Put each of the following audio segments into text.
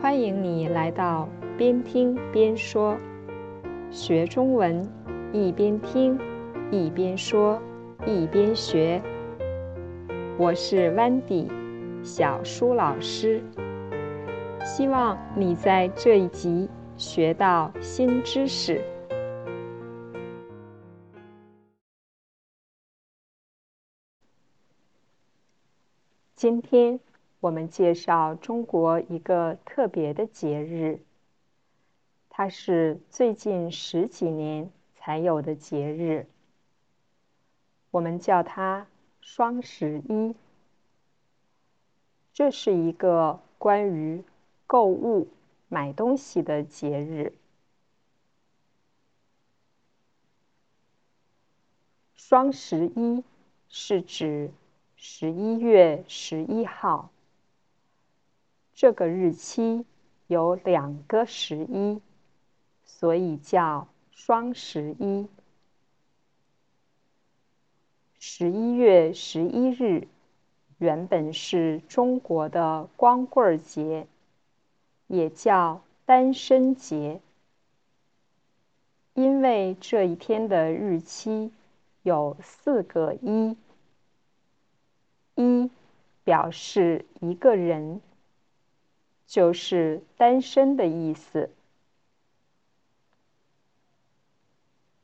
欢迎你来到边听边说，学中文，一边听，一边说，一边学。我是 Wendy 小舒老师，希望你在这一集学到新知识。今天。我们介绍中国一个特别的节日，它是最近十几年才有的节日，我们叫它双十一。这是一个关于购物、买东西的节日。双十一是指十一月十一号。这个日期有两个十一，所以叫双十一。十一月十一日原本是中国的光棍节，也叫单身节，因为这一天的日期有四个一，一表示一个人。就是单身的意思。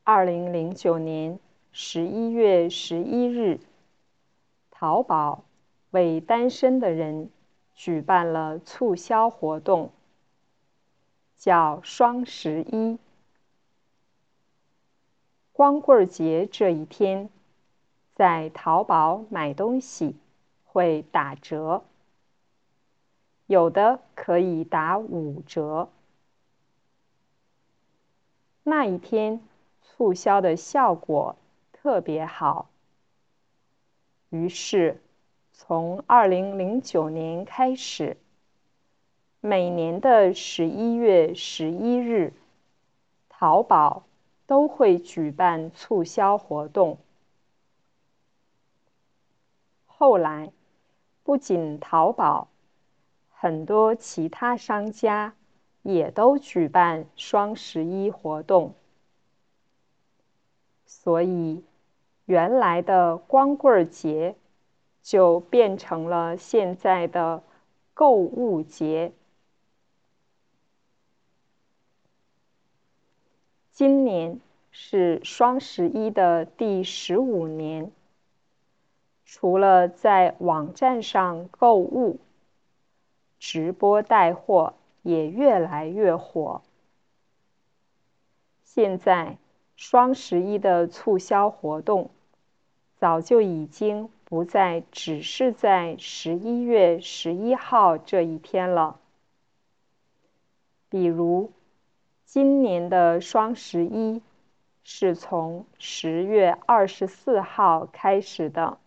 二零零九年十一月十一日，淘宝为单身的人举办了促销活动，叫双十一。光棍节这一天，在淘宝买东西会打折。有的可以打五折。那一天促销的效果特别好，于是从二零零九年开始，每年的十一月十一日，淘宝都会举办促销活动。后来，不仅淘宝。很多其他商家也都举办双十一活动，所以原来的光棍节就变成了现在的购物节。今年是双十一的第十五年，除了在网站上购物。直播带货也越来越火。现在双十一的促销活动早就已经不再只是在十一月十一号这一天了。比如，今年的双十一是从十月二十四号开始的。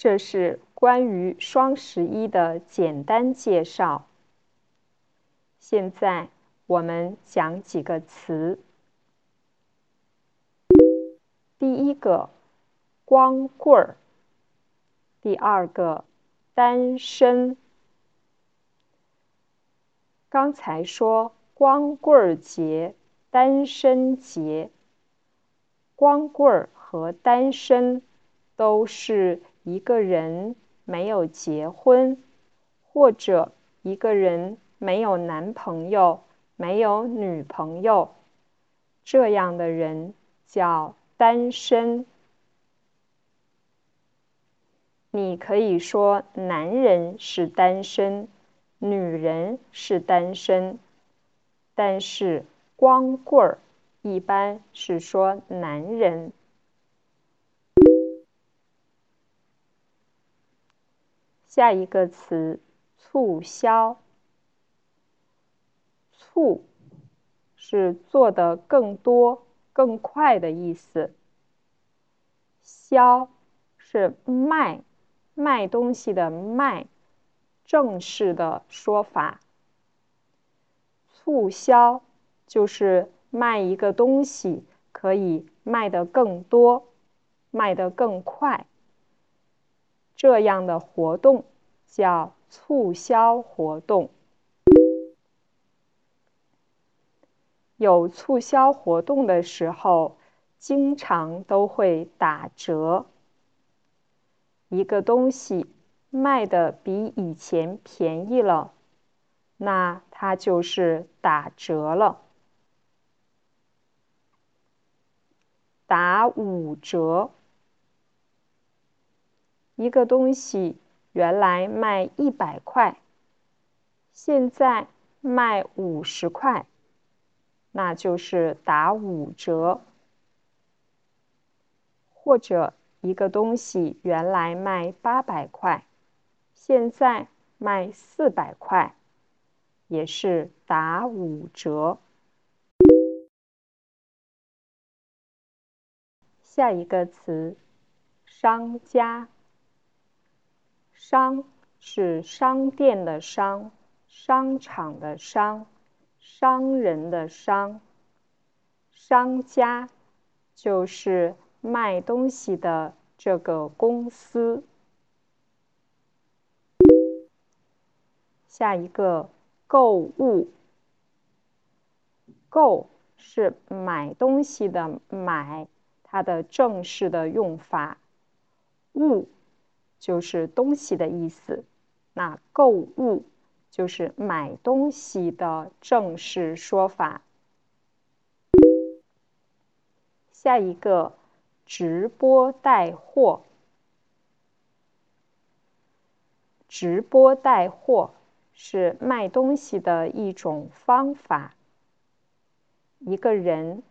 这是关于双十一的简单介绍。现在我们讲几个词。第一个，光棍儿；第二个，单身。刚才说光棍儿节、单身节，光棍儿和单身都是。一个人没有结婚，或者一个人没有男朋友、没有女朋友，这样的人叫单身。你可以说男人是单身，女人是单身，但是光棍儿一般是说男人。下一个词，促销。促是做的更多、更快的意思。销是卖，卖东西的卖，正式的说法。促销就是卖一个东西可以卖的更多，卖得更快。这样的活动叫促销活动。有促销活动的时候，经常都会打折。一个东西卖的比以前便宜了，那它就是打折了。打五折。一个东西原来卖一百块，现在卖五十块，那就是打五折。或者一个东西原来卖八百块，现在卖四百块，也是打五折。下一个词，商家。商是商店的商，商场的商，商人的商。商家就是卖东西的这个公司。下一个，购物。购是买东西的买，它的正式的用法。物。就是东西的意思，那购物就是买东西的正式说法。下一个，直播带货。直播带货是卖东西的一种方法。一个人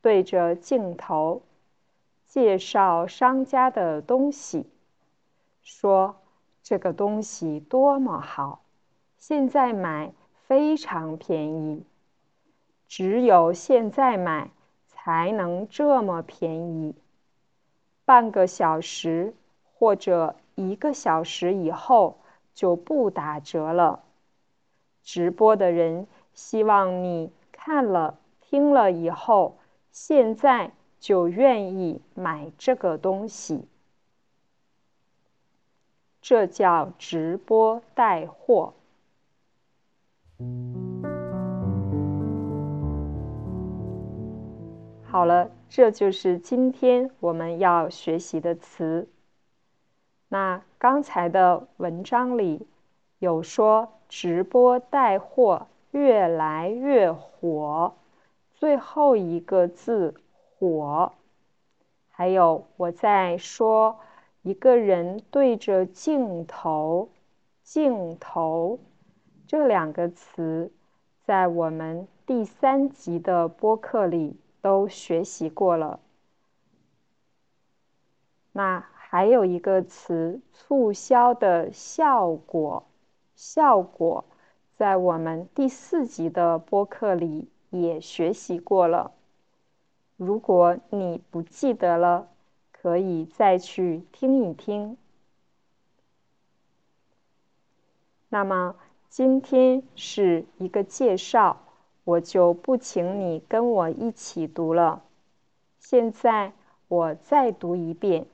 对着镜头介绍商家的东西。说这个东西多么好，现在买非常便宜，只有现在买才能这么便宜。半个小时或者一个小时以后就不打折了。直播的人希望你看了听了以后，现在就愿意买这个东西。这叫直播带货。好了，这就是今天我们要学习的词。那刚才的文章里有说直播带货越来越火，最后一个字“火”，还有我在说。一个人对着镜头，镜头这两个词，在我们第三集的播客里都学习过了。那还有一个词，促销的效果，效果在我们第四集的播客里也学习过了。如果你不记得了，可以再去听一听。那么今天是一个介绍，我就不请你跟我一起读了。现在我再读一遍，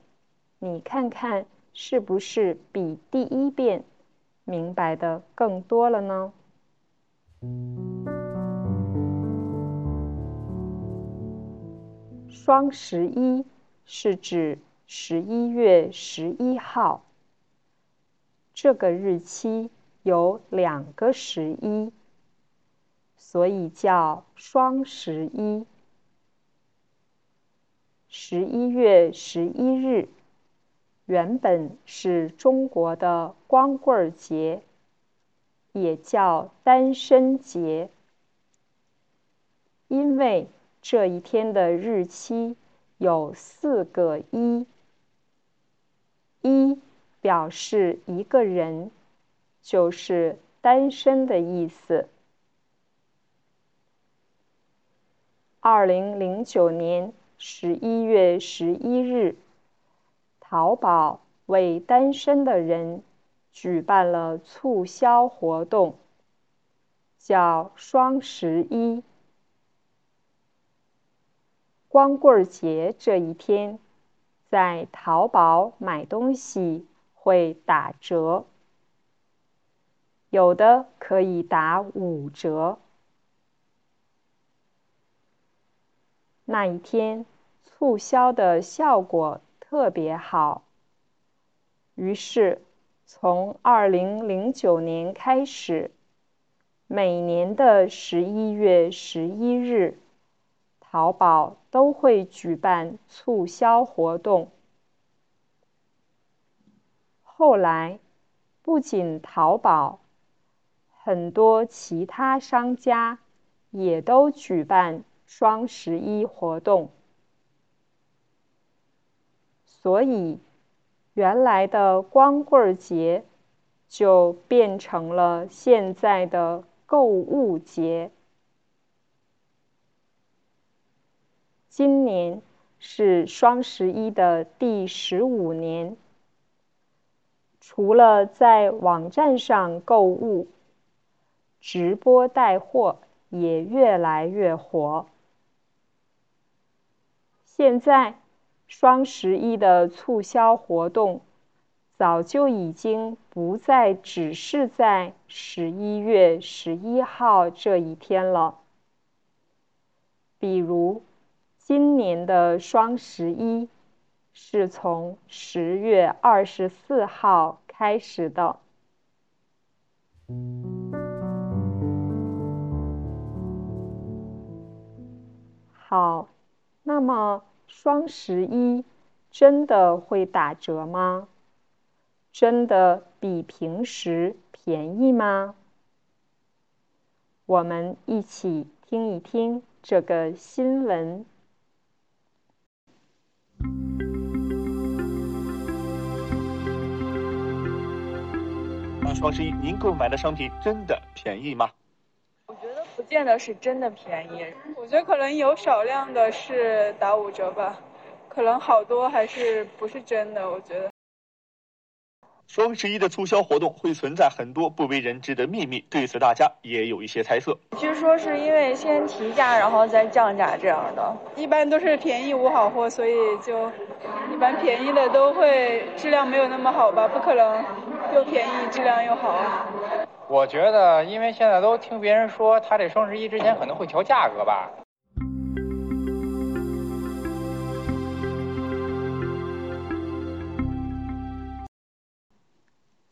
你看看是不是比第一遍明白的更多了呢？双十一。是指十一月十一号。这个日期有两个十一，所以叫双十一。十一月十一日原本是中国的光棍节，也叫单身节，因为这一天的日期。有四个一，一表示一个人，就是单身的意思。二零零九年十一月十一日，淘宝为单身的人举办了促销活动，叫双十一。光棍节这一天，在淘宝买东西会打折，有的可以打五折。那一天促销的效果特别好，于是从二零零九年开始，每年的十一月十一日，淘宝都会举办促销活动。后来，不仅淘宝，很多其他商家也都举办。双十一活动，所以原来的光棍节就变成了现在的购物节。今年是双十一的第十五年，除了在网站上购物，直播带货也越来越火。现在，双十一的促销活动早就已经不再只是在十一月十一号这一天了。比如，今年的双十一是从十月二十四号开始的。好。那么双十一真的会打折吗？真的比平时便宜吗？我们一起听一听这个新闻。双十一您购买的商品真的便宜吗？我觉得不见得是真的便宜，我觉得可能有少量的是打五折吧，可能好多还是不是真的。我觉得双十一的促销活动会存在很多不为人知的秘密，对此大家也有一些猜测。据说是因为先提价然后再降价这样的，一般都是便宜无好货，所以就一般便宜的都会质量没有那么好吧，不可能又便宜质量又好。我觉得，因为现在都听别人说，他这双十一之前可能会调价格吧。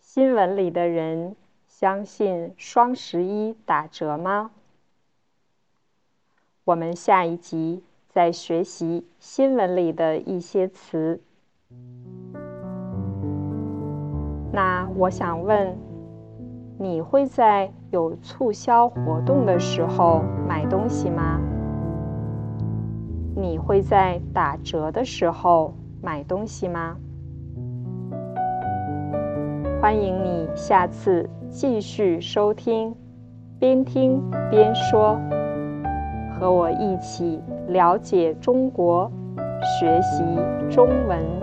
新闻里的人相信双十一打折吗？我们下一集再学习新闻里的一些词。那我想问。你会在有促销活动的时候买东西吗？你会在打折的时候买东西吗？欢迎你下次继续收听，边听边说，和我一起了解中国，学习中文。